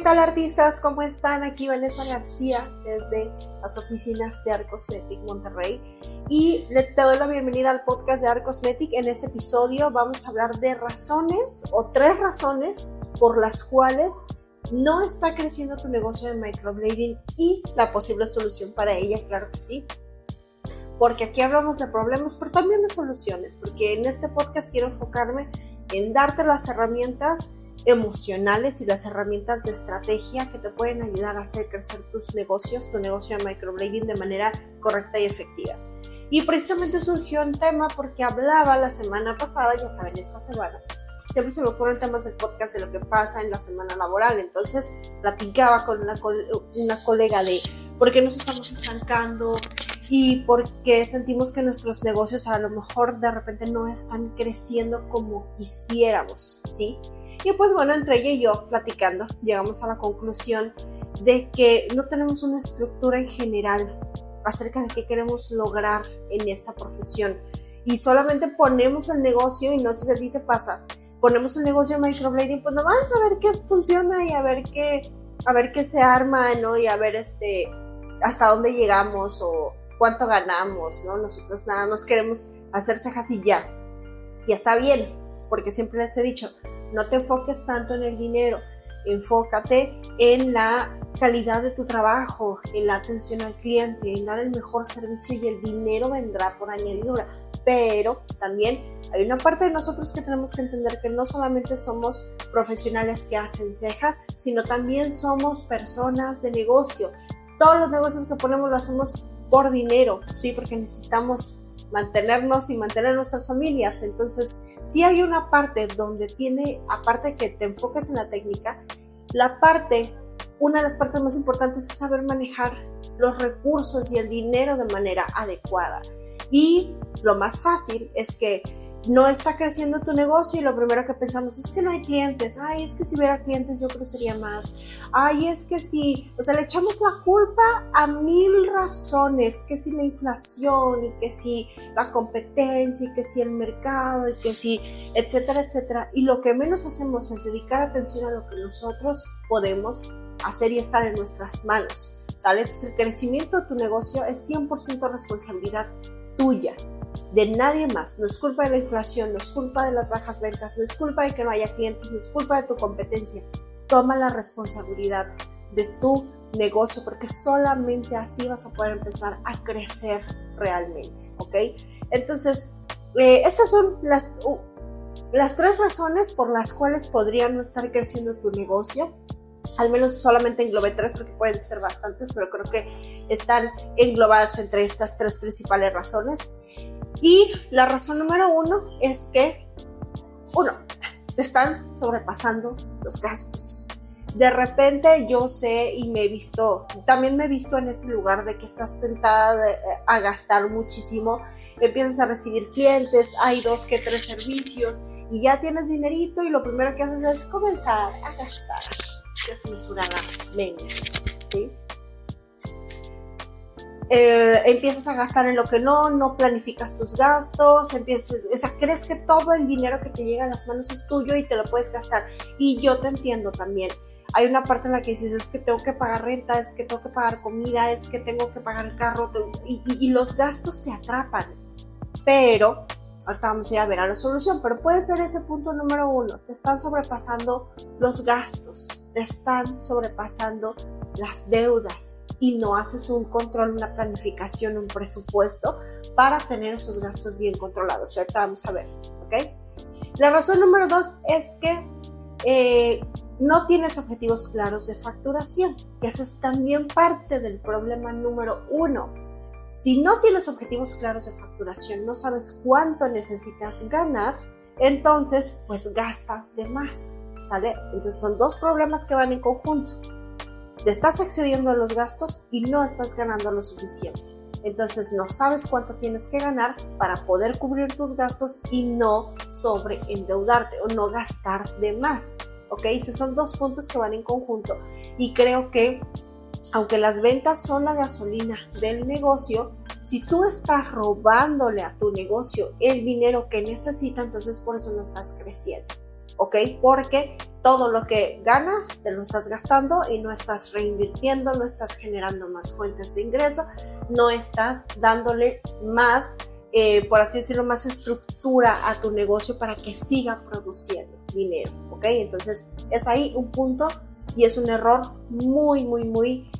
¿Qué tal artistas? ¿Cómo están? Aquí Vanessa García desde las oficinas de Arcosmetic Monterrey y te doy la bienvenida al podcast de Arcosmetic. En este episodio vamos a hablar de razones o tres razones por las cuales no está creciendo tu negocio de microblading y la posible solución para ella, claro que sí. Porque aquí hablamos de problemas, pero también de soluciones, porque en este podcast quiero enfocarme en darte las herramientas emocionales y las herramientas de estrategia que te pueden ayudar a hacer crecer tus negocios, tu negocio de microblading de manera correcta y efectiva. Y precisamente surgió un tema porque hablaba la semana pasada, ya saben, esta semana, siempre se me ocurren temas del podcast de lo que pasa en la semana laboral. Entonces platicaba con una, colega de por qué nos estamos estancando y por qué sentimos que nuestros negocios a lo mejor de repente no están creciendo como quisiéramos, ¿sí? Y pues bueno, entre ella y yo platicando, llegamos a la conclusión de que no tenemos una estructura en general acerca de qué queremos lograr en esta profesión. Y solamente ponemos el negocio, y no sé si a ti te pasa, ponemos el negocio de microblading, pues no vamos a ver qué funciona y a ver qué, a ver qué se arma, ¿no? Y a ver este, hasta dónde llegamos o cuánto ganamos, ¿no? Nosotros nada más queremos hacer cejas y ya. Y está bien, porque siempre les he dicho, no te enfoques tanto en el dinero, enfócate en la calidad de tu trabajo, en la atención al cliente, en dar el mejor servicio y el dinero vendrá por añadidura. Pero también hay una parte de nosotros que tenemos que entender que no solamente somos profesionales que hacen cejas, sino también somos personas de negocio. Todos los negocios que ponemos lo hacemos por dinero, ¿sí? Porque necesitamos mantenernos y mantener nuestras familias. Entonces, si hay una parte donde tiene, aparte que te enfoques en la técnica, la parte, una de las partes más importantes es saber manejar los recursos y el dinero de manera adecuada. Y lo más fácil es que no está creciendo tu negocio y lo primero que pensamos es que no hay clientes, ay, es que si hubiera clientes yo crecería más, ay, es que si, o sea, le echamos la culpa a mil razones, que si la inflación y que si la competencia y que si el mercado y que si, etcétera, etcétera, y lo que menos hacemos es dedicar atención a lo que nosotros podemos hacer y estar en nuestras manos, ¿sale? Entonces el crecimiento de tu negocio es 100% responsabilidad tuya de nadie más. No es culpa de la inflación, no es culpa de las bajas ventas, no es culpa de que no haya clientes, no es culpa de tu competencia. Toma la responsabilidad de tu negocio porque solamente así vas a poder empezar a crecer realmente, ¿ok? Entonces, eh, estas son las, las tres razones por las cuales podría no estar creciendo tu negocio. Al menos solamente englobé tres porque pueden ser bastantes, pero creo que están englobadas entre estas tres principales razones. Y la razón número uno es que, uno, te están sobrepasando los gastos. De repente yo sé y me he visto, también me he visto en ese lugar de que estás tentada a gastar muchísimo, empiezas a recibir clientes, hay dos que tres servicios y ya tienes dinerito y lo primero que haces es comenzar a gastar desmesuradamente. ¿sí? Eh, empiezas a gastar en lo que no, no planificas tus gastos, empiezas, o sea, crees que todo el dinero que te llega a las manos es tuyo y te lo puedes gastar. Y yo te entiendo también. Hay una parte en la que dices, es que tengo que pagar renta, es que tengo que pagar comida, es que tengo que pagar el carro, y, y los gastos te atrapan. Pero, ahorita vamos a ir a ver a la solución, pero puede ser ese punto número uno, te están sobrepasando los gastos, te están sobrepasando las deudas y no haces un control, una planificación, un presupuesto para tener esos gastos bien controlados. Ahorita vamos a ver, ¿ok? La razón número dos es que eh, no tienes objetivos claros de facturación, que esa es también parte del problema número uno. Si no tienes objetivos claros de facturación, no sabes cuánto necesitas ganar, entonces pues gastas de más, ¿sale? Entonces son dos problemas que van en conjunto. Te estás excediendo en los gastos y no estás ganando lo suficiente. Entonces no sabes cuánto tienes que ganar para poder cubrir tus gastos y no sobreendeudarte o no gastar de más. ¿Ok? Esos son dos puntos que van en conjunto. Y creo que aunque las ventas son la gasolina del negocio, si tú estás robándole a tu negocio el dinero que necesita, entonces por eso no estás creciendo. ¿Ok? Porque todo lo que ganas te lo estás gastando y no estás reinvirtiendo, no estás generando más fuentes de ingreso, no estás dándole más, eh, por así decirlo, más estructura a tu negocio para que siga produciendo dinero. ¿Ok? Entonces es ahí un punto y es un error muy, muy, muy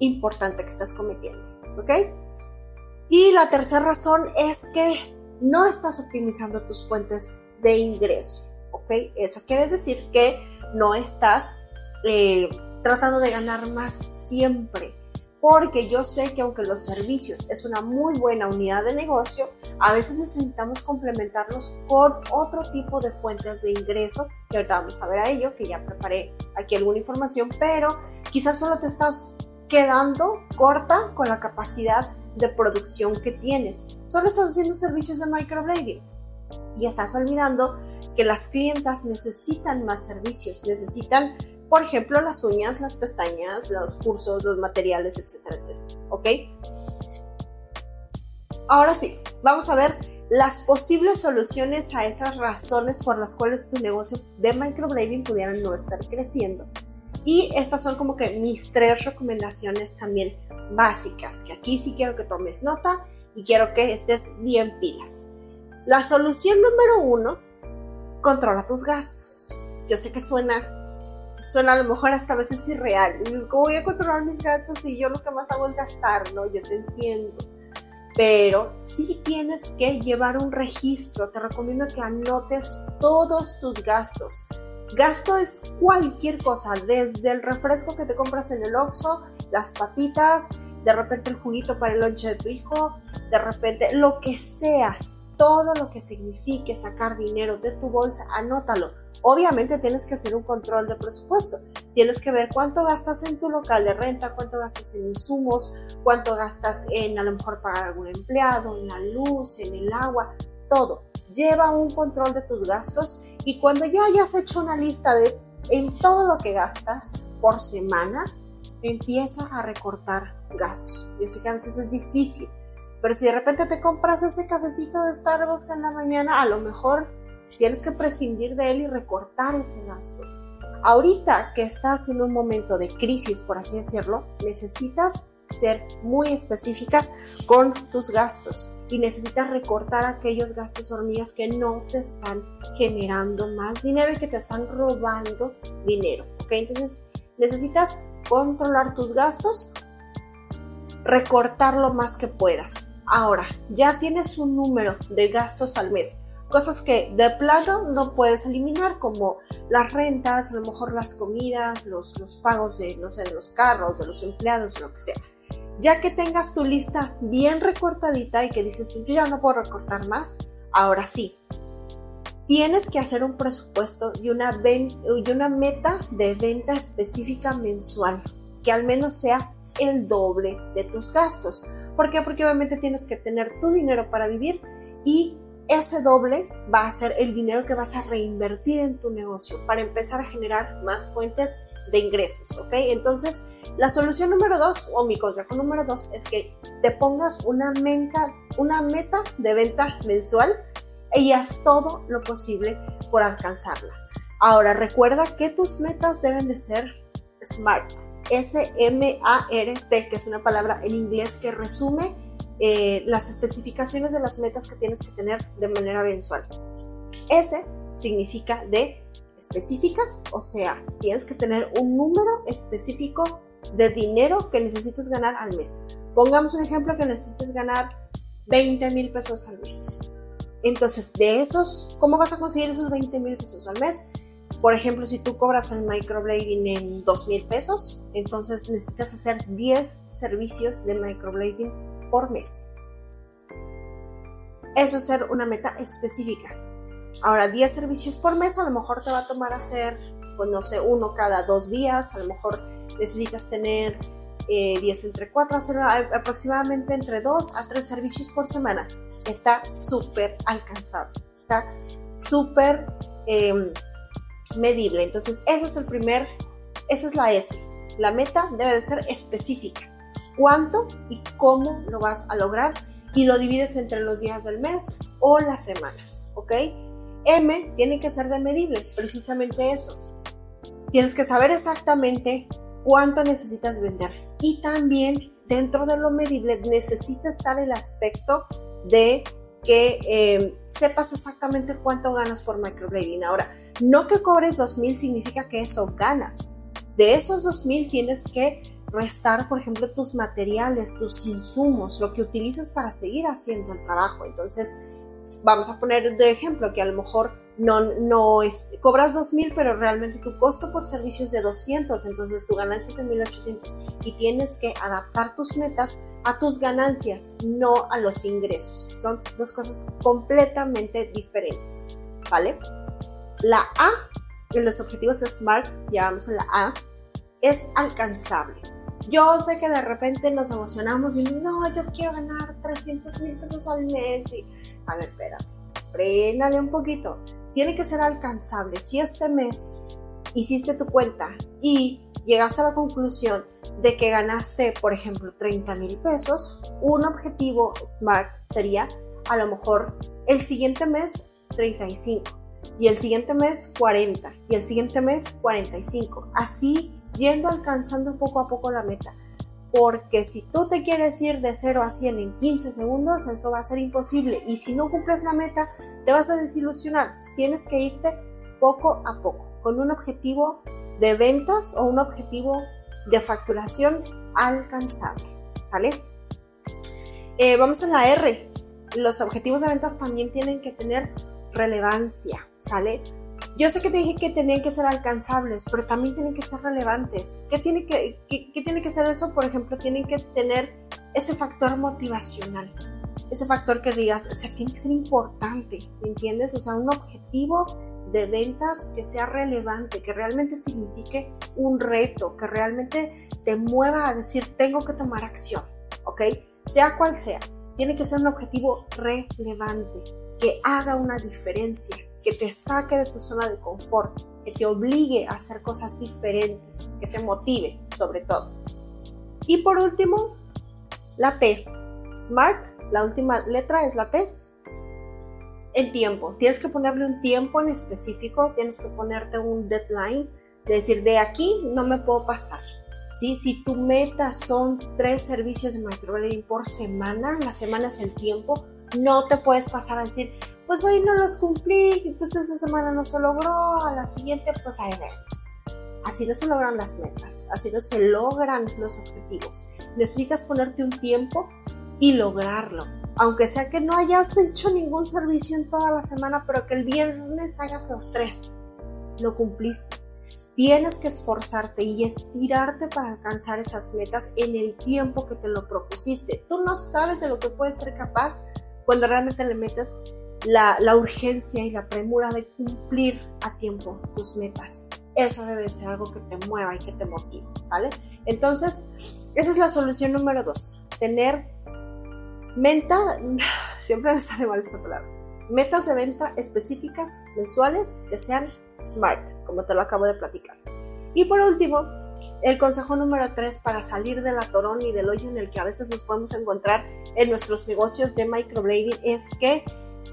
importante que estás cometiendo. ¿Ok? Y la tercera razón es que no estás optimizando tus fuentes de ingreso. ¿Ok? Eso quiere decir que no estás eh, tratando de ganar más siempre. Porque yo sé que aunque los servicios es una muy buena unidad de negocio, a veces necesitamos complementarlos con otro tipo de fuentes de ingreso, que ahorita vamos a ver a ello, que ya preparé aquí alguna información, pero quizás solo te estás quedando corta con la capacidad de producción que tienes. Solo estás haciendo servicios de microblading y estás olvidando que las clientas necesitan más servicios, necesitan, por ejemplo, las uñas, las pestañas, los cursos, los materiales, etcétera, etcétera. ¿Ok? Ahora sí, vamos a ver las posibles soluciones a esas razones por las cuales tu negocio de microblading pudiera no estar creciendo. Y estas son como que mis tres recomendaciones también básicas, que aquí sí quiero que tomes nota y quiero que estés bien pilas. La solución número uno, controla tus gastos. Yo sé que suena, suena a lo mejor hasta a veces irreal. Dices, ¿cómo voy a controlar mis gastos si yo lo que más hago es gastar? No, yo te entiendo. Pero sí tienes que llevar un registro. Te recomiendo que anotes todos tus gastos Gasto es cualquier cosa, desde el refresco que te compras en el Oxxo, las papitas, de repente el juguito para el lonche de tu hijo, de repente lo que sea, todo lo que signifique sacar dinero de tu bolsa, anótalo. Obviamente tienes que hacer un control de presupuesto. Tienes que ver cuánto gastas en tu local de renta, cuánto gastas en insumos, cuánto gastas en a lo mejor pagar algún empleado, en la luz, en el agua, todo. Lleva un control de tus gastos y cuando ya hayas hecho una lista de en todo lo que gastas por semana, empieza a recortar gastos. Yo sé que a veces es difícil, pero si de repente te compras ese cafecito de Starbucks en la mañana, a lo mejor tienes que prescindir de él y recortar ese gasto. Ahorita que estás en un momento de crisis, por así decirlo, necesitas ser muy específica con tus gastos y necesitas recortar aquellos gastos hormigas que no te están generando más dinero y que te están robando dinero. Entonces necesitas controlar tus gastos, recortar lo más que puedas. Ahora, ya tienes un número de gastos al mes, cosas que de plano no puedes eliminar, como las rentas, a lo mejor las comidas, los, los pagos de, no sé, de los carros, de los empleados, lo que sea ya que tengas tu lista bien recortadita y que dices tú, yo ya no puedo recortar más, ahora sí, tienes que hacer un presupuesto y una, y una meta de venta específica mensual, que al menos sea el doble de tus gastos. ¿Por qué? Porque obviamente tienes que tener tu dinero para vivir y ese doble va a ser el dinero que vas a reinvertir en tu negocio para empezar a generar más fuentes de ingresos, ¿ok? Entonces, la solución número dos, o mi consejo número dos, es que te pongas una meta, una meta de venta mensual y haz todo lo posible por alcanzarla. Ahora, recuerda que tus metas deben de ser SMART, S-M-A-R-T, que es una palabra en inglés que resume eh, las especificaciones de las metas que tienes que tener de manera mensual. S significa de específicas, o sea, tienes que tener un número específico de dinero que necesites ganar al mes. Pongamos un ejemplo que necesites ganar 20 mil pesos al mes. Entonces, de esos, ¿cómo vas a conseguir esos 20 mil pesos al mes? Por ejemplo, si tú cobras el microblading en 2 mil pesos, entonces necesitas hacer 10 servicios de microblading por mes. Eso es ser una meta específica. Ahora, 10 servicios por mes a lo mejor te va a tomar hacer, pues no sé, uno cada dos días, a lo mejor necesitas tener 10 eh, entre 4, hacer aproximadamente entre 2 a 3 servicios por semana. Está súper alcanzable, está súper em, medible. Entonces, ese es el primer, esa es la S. La meta debe de ser específica. ¿Cuánto y cómo lo vas a lograr? Y lo divides entre los días del mes o las semanas, ¿ok? M tiene que ser de medible, precisamente eso. Tienes que saber exactamente cuánto necesitas vender. Y también dentro de lo medible necesita estar el aspecto de que eh, sepas exactamente cuánto ganas por microblading. Ahora, no que cobres 2.000 significa que eso ganas. De esos 2.000 tienes que restar, por ejemplo, tus materiales, tus insumos, lo que utilizas para seguir haciendo el trabajo. Entonces, vamos a poner de ejemplo que a lo mejor no, no es, cobras 2.000, pero realmente tu costo por servicio es de 200, entonces tu ganancia es de 1.800 y tienes que adaptar tus metas a tus ganancias, no a los ingresos, son dos cosas completamente diferentes, ¿vale? La A, en los objetivos SMART, ya vamos la A, es alcanzable. Yo sé que de repente nos emocionamos y no, yo quiero ganar 300 mil pesos al mes y, a ver, espera, frénale un poquito. Tiene que ser alcanzable. Si este mes hiciste tu cuenta y llegaste a la conclusión de que ganaste, por ejemplo, 30 mil pesos, un objetivo SMART sería a lo mejor el siguiente mes 35 y el siguiente mes 40 y el siguiente mes 45. Así yendo alcanzando poco a poco la meta. Porque si tú te quieres ir de 0 a 100 en 15 segundos, eso va a ser imposible. Y si no cumples la meta, te vas a desilusionar. Pues tienes que irte poco a poco, con un objetivo de ventas o un objetivo de facturación alcanzable. ¿Vale? Eh, vamos a la R. Los objetivos de ventas también tienen que tener relevancia, ¿sale? Yo sé que te dije que tenían que ser alcanzables, pero también tienen que ser relevantes. ¿Qué tiene que, qué, tiene que ser eso? Por ejemplo, tienen que tener ese factor motivacional. Ese factor que digas, o sea, tiene que ser importante, ¿entiendes? O sea, un objetivo de ventas que sea relevante, que realmente signifique un reto, que realmente te mueva a decir, tengo que tomar acción, ¿ok? Sea cual sea, tiene que ser un objetivo relevante, que haga una diferencia que te saque de tu zona de confort, que te obligue a hacer cosas diferentes, que te motive sobre todo. Y por último, la T. Smart, la última letra es la T. El tiempo. Tienes que ponerle un tiempo en específico, tienes que ponerte un deadline, de decir, de aquí no me puedo pasar. ¿Sí? Si tu meta son tres servicios de microblading por semana, la semana es el tiempo, no te puedes pasar a decir, pues hoy no los cumplí, pues esta semana no se logró, a la siguiente pues ahí vemos. Así no se logran las metas, así no se logran los objetivos. Necesitas ponerte un tiempo y lograrlo. Aunque sea que no hayas hecho ningún servicio en toda la semana, pero que el viernes hagas los tres. Lo cumpliste. Tienes que esforzarte y estirarte para alcanzar esas metas en el tiempo que te lo propusiste. Tú no sabes de lo que puedes ser capaz cuando realmente le metes la, urgencia y la premura de cumplir a tiempo tus metas. Eso debe ser algo que te mueva y que te motive, ¿sale? Entonces, esa es la solución número dos. Tener meta, siempre me sale mal esta palabra, metas de venta específicas, mensuales, que sean smart, como te lo acabo de platicar. Y por último, el consejo número 3 para salir del atorón y del hoyo en el que a veces nos podemos encontrar en nuestros negocios de microblading es que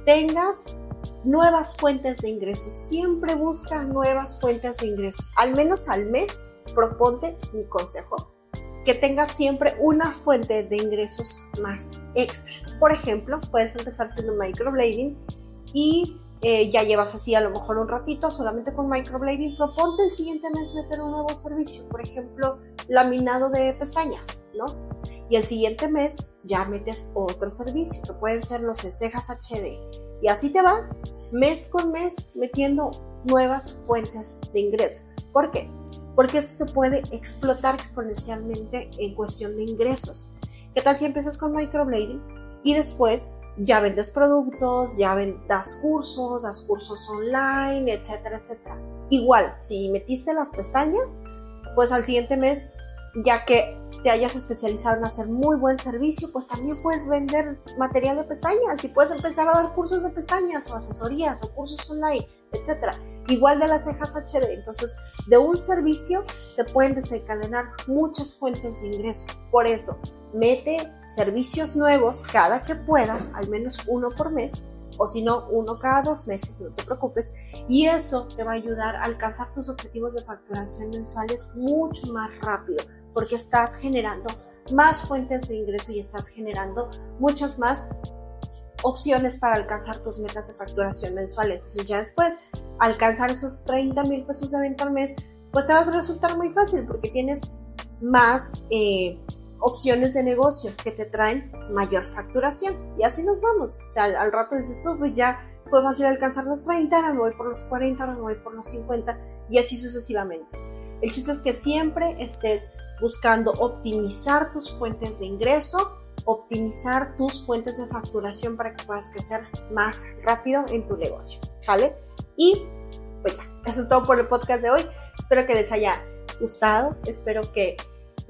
tengas nuevas fuentes de ingresos. Siempre busca nuevas fuentes de ingresos. Al menos al mes, proponte, mi consejo, que tengas siempre una fuente de ingresos más extra. Por ejemplo, puedes empezar haciendo microblading y eh, ya llevas así a lo mejor un ratito solamente con microblading, proponte el siguiente mes meter un nuevo servicio, por ejemplo, laminado de pestañas, ¿no? Y el siguiente mes ya metes otro servicio, que pueden ser los cejas HD. Y así te vas mes con mes metiendo nuevas fuentes de ingreso. ¿Por qué? Porque esto se puede explotar exponencialmente en cuestión de ingresos. ¿Qué tal si empiezas con microblading y después ya vendes productos, ya das cursos, das cursos online, etcétera, etcétera. Igual, si metiste las pestañas, pues al siguiente mes, ya que te hayas especializado en hacer muy buen servicio, pues también puedes vender material de pestañas y puedes empezar a dar cursos de pestañas o asesorías o cursos online, etcétera. Igual de las cejas HD. Entonces, de un servicio se pueden desencadenar muchas fuentes de ingreso. Por eso, mete servicios nuevos cada que puedas, al menos uno por mes, o si no, uno cada dos meses, no te preocupes. Y eso te va a ayudar a alcanzar tus objetivos de facturación mensuales mucho más rápido, porque estás generando más fuentes de ingreso y estás generando muchas más opciones para alcanzar tus metas de facturación mensual. Entonces ya después, alcanzar esos 30 mil pesos de venta al mes, pues te va a resultar muy fácil porque tienes más eh, opciones de negocio que te traen mayor facturación. Y así nos vamos. O sea, al, rato dices tú, pues ya fue fácil alcanzar los 30, ahora me voy por los 40, ahora me voy por los 50 y así sucesivamente. El chiste es que siempre estés buscando optimizar tus fuentes de ingreso, optimizar tus fuentes de facturación para que puedas crecer más rápido en tu negocio. ¿Sale? Y pues ya, eso es todo por el podcast de hoy. Espero que les haya gustado, espero que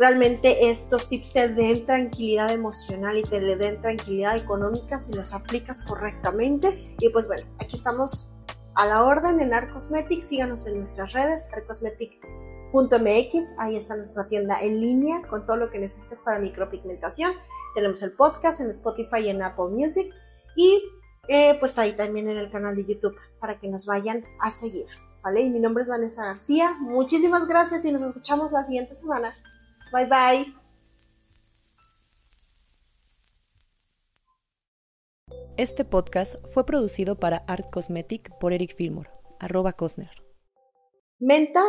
realmente estos tips te den tranquilidad emocional y te den tranquilidad económica si los aplicas correctamente. Y pues bueno, aquí estamos a la orden en Arcosmetic. Síganos en nuestras redes, arcosmetic.mx. Ahí está nuestra tienda en línea con todo lo que necesitas para micropigmentación. Tenemos el podcast en Spotify y en Apple Music. Y eh, pues ahí también en el canal de YouTube para que nos vayan a seguir. ¿Vale? Y mi nombre es Vanessa García. Muchísimas gracias y nos escuchamos la siguiente semana. Bye bye. Este podcast fue producido para Art Cosmetic por Eric Fillmore, arroba Cosner. Menta.